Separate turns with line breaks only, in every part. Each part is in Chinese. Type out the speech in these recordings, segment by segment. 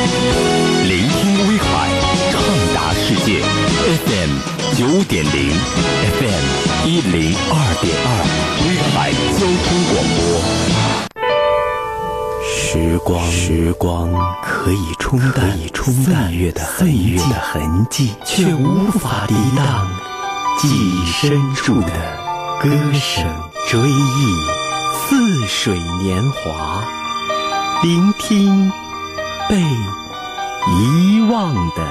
聆听威海，畅达世界。FM 九点零，FM 一零二点二，威海交通广播。时光，时光可以冲淡岁月的岁月的痕迹，却无法抵挡记忆深处的歌声。追忆似水年华，聆听被遗忘的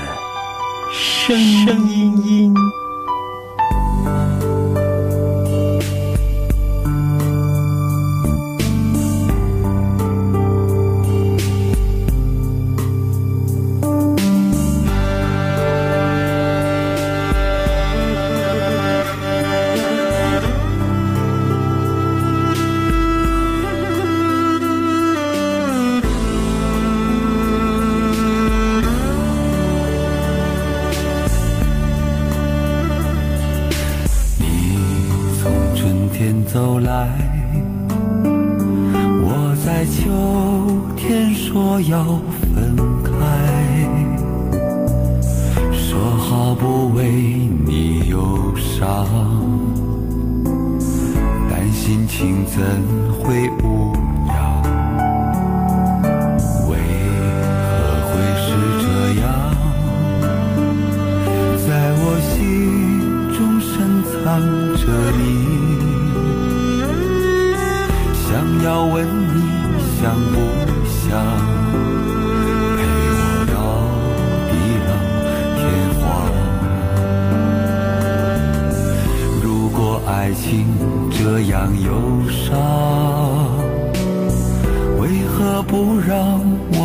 声音。
要分开，说好不为你忧伤，但心情怎会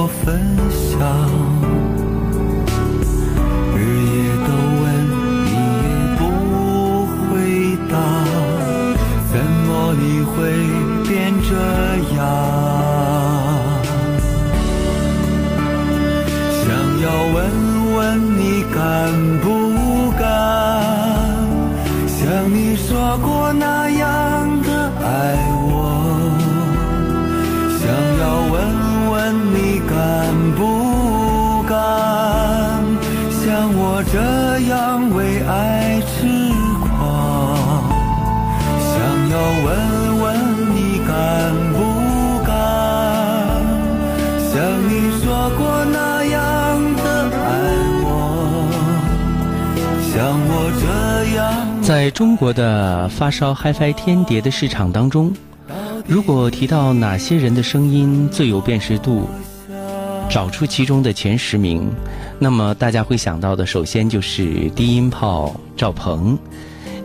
分享？敢不敢像我这样为爱痴狂？想要问问你敢不敢像你说过那样的爱我？像我这样。
在中国的发烧 HiFi 天碟的市场当中，如果提到哪些人的声音最有辨识度，找出其中的前十名，那么大家会想到的，首先就是低音炮赵鹏，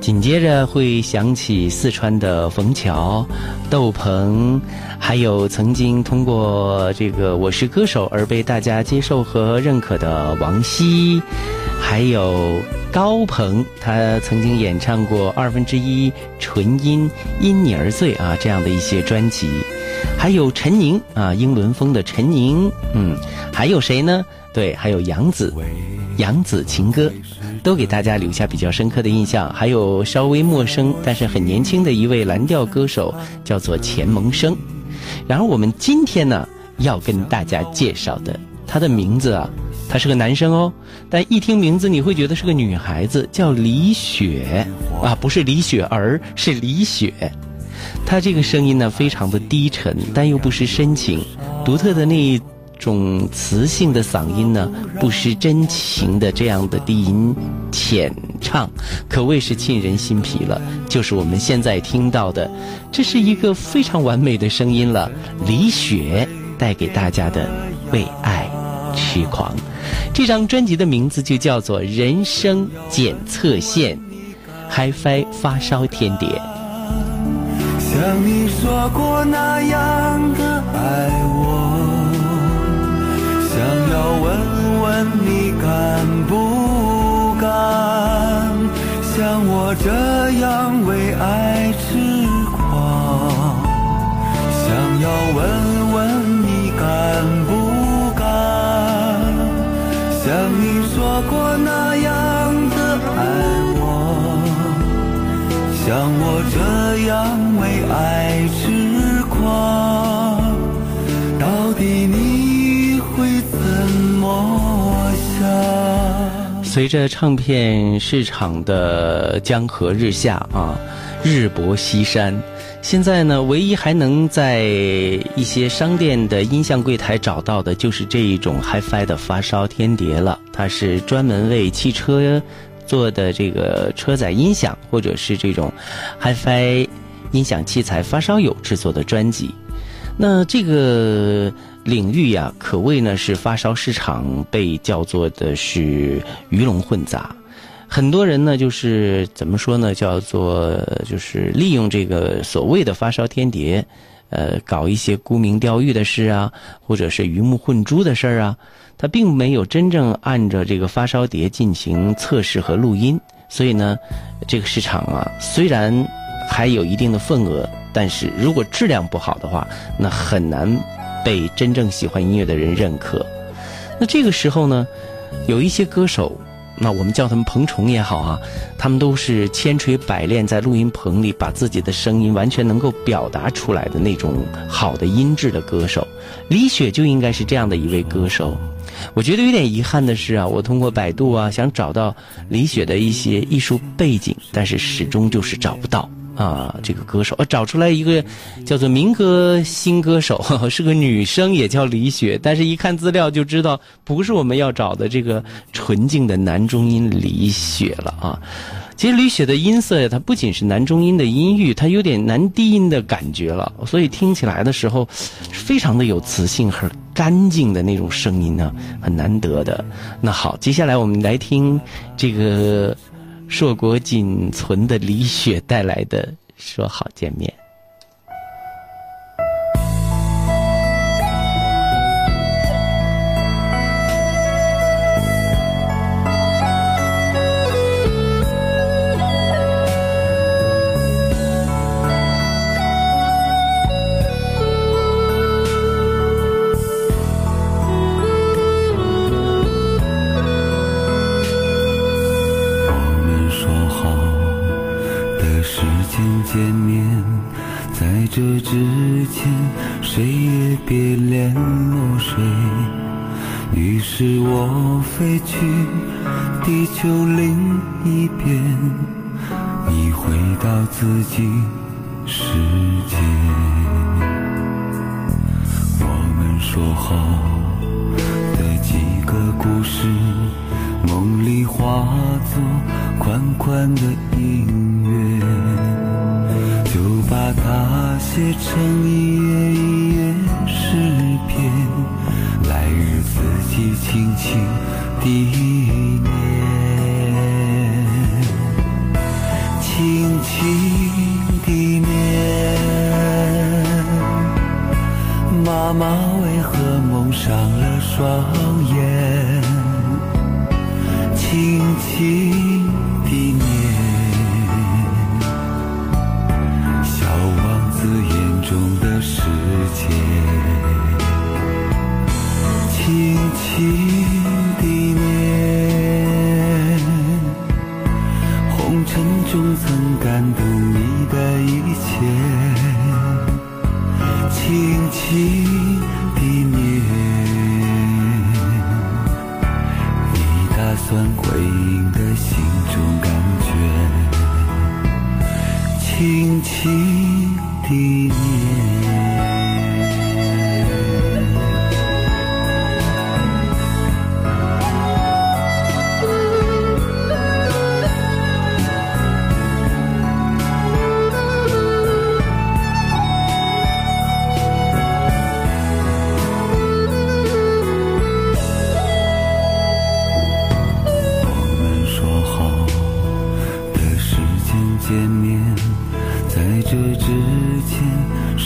紧接着会想起四川的冯乔、窦鹏，还有曾经通过这个《我是歌手》而被大家接受和认可的王晰，还有高鹏，他曾经演唱过二分之一纯音因你而醉啊这样的一些专辑，还有陈宁啊，英伦风的陈宁，嗯，还有谁呢？对，还有杨子，杨子情歌，都给大家留下比较深刻的印象。还有稍微陌生但是很年轻的一位蓝调歌手，叫做钱萌生。然后我们今天呢要跟大家介绍的，他的名字啊，他是个男生哦，但一听名字你会觉得是个女孩子，叫李雪啊，不是李雪儿，是李雪。他这个声音呢非常的低沉，但又不失深情，独特的那一种磁性的嗓音呢，不失真情的这样的低音浅唱，可谓是沁人心脾了。就是我们现在听到的，这是一个非常完美的声音了。李雪带给大家的《为爱痴狂》，这张专辑的名字就叫做《人生检测线》，HiFi 发烧天碟。
像你说过那样的爱。你你会怎么
随着唱片市场的江河日下啊，日薄西山，现在呢，唯一还能在一些商店的音像柜台找到的，就是这一种 HiFi 的发烧天碟了。它是专门为汽车做的这个车载音响，或者是这种 HiFi 音响器材发烧友制作的专辑。那这个。领域呀，可谓呢是发烧市场被叫做的是鱼龙混杂，很多人呢就是怎么说呢，叫做就是利用这个所谓的发烧天碟，呃，搞一些沽名钓誉的事啊，或者是鱼目混珠的事儿啊，他并没有真正按照这个发烧碟进行测试和录音，所以呢，这个市场啊虽然还有一定的份额，但是如果质量不好的话，那很难。被真正喜欢音乐的人认可，那这个时候呢，有一些歌手，那我们叫他们彭虫也好啊，他们都是千锤百炼，在录音棚里把自己的声音完全能够表达出来的那种好的音质的歌手。李雪就应该是这样的一位歌手。我觉得有点遗憾的是啊，我通过百度啊想找到李雪的一些艺术背景，但是始终就是找不到。啊，这个歌手，呃，找出来一个叫做民歌新歌手，是个女生，也叫李雪，但是一看资料就知道不是我们要找的这个纯净的男中音李雪了啊。其实李雪的音色呀，它不仅是男中音的音域，它有点男低音的感觉了，所以听起来的时候，非常的有磁性和干净的那种声音呢，很难得的。那好，接下来我们来听这个。硕果仅存的李雪带来的《说好见面》。
谁也别联络谁，于是我飞去地球另一边，你回到自己世界。我们说好的几个故事，梦里化作宽宽的音乐。把它写成一页一页诗篇来日自己轻轻地念。轻轻地念。妈妈为何蒙上了双的世界轻轻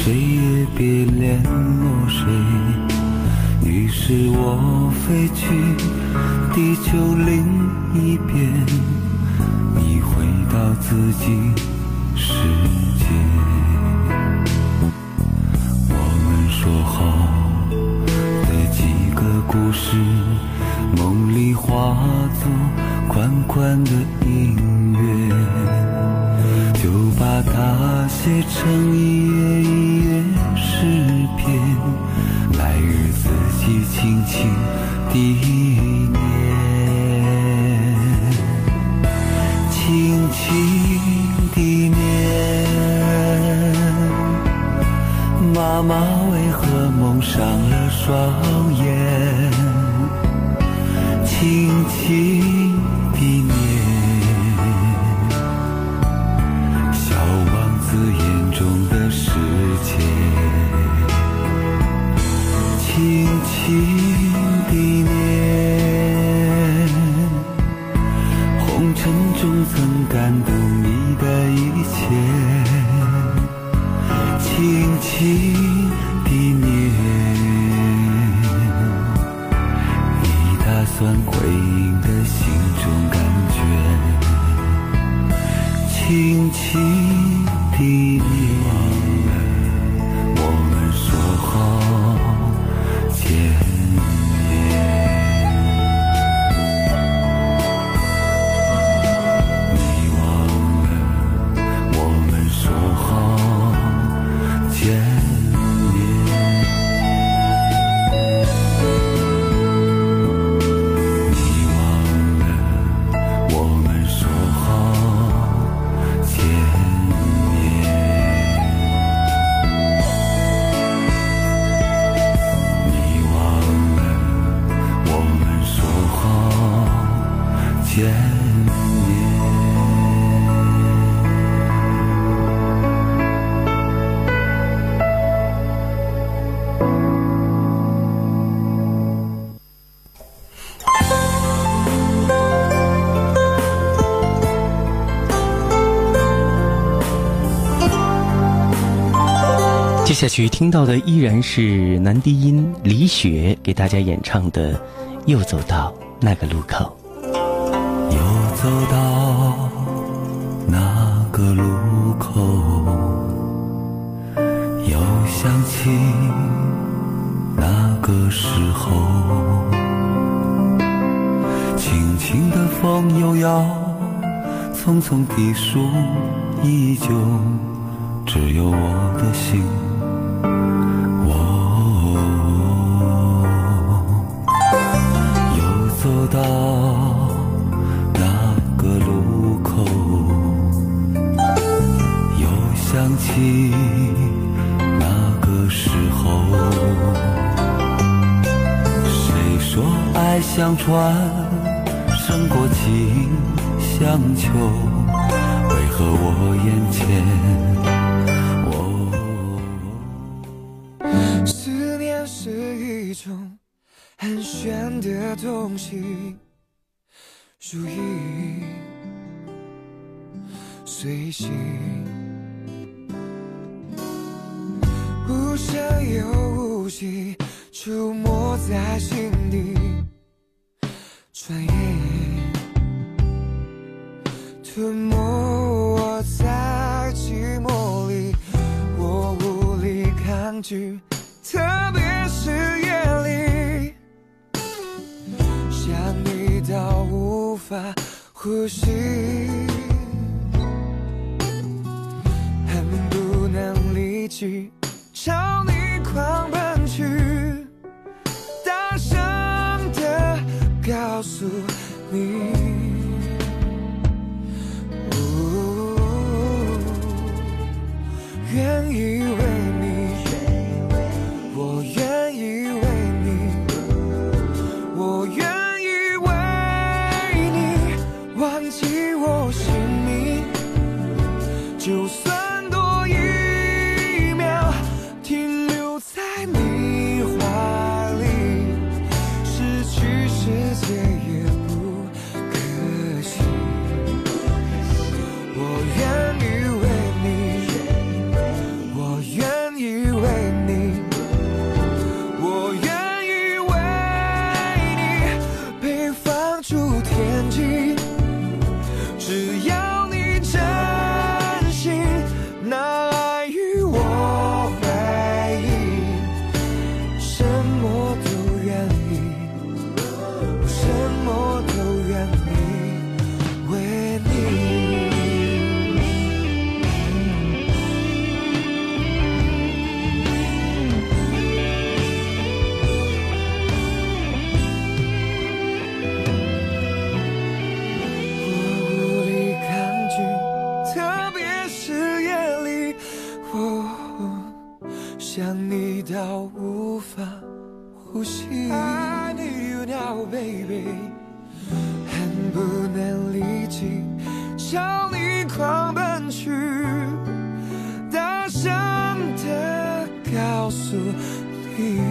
谁也别联络谁，于是我飞去地球另一边，你回到自己世界。我们说好的几个故事，梦里化作宽宽的音乐，就把它写成一页。
轻轻地接下去听到的依然是男低音李雪给大家演唱的《又走到那个路口》。
又走到那个路口，又想起那个时候，轻轻的风又要匆匆地数，依旧转，胜过情像球？为何我眼前？哦。
思念是一种很玄的东西，如影随形，无声又无息，出没在心底，转眼吞没我在寂寞里，我无力抗拒，特别是夜里，想你到无法呼吸，恨不能立即愿意去，大声的告诉你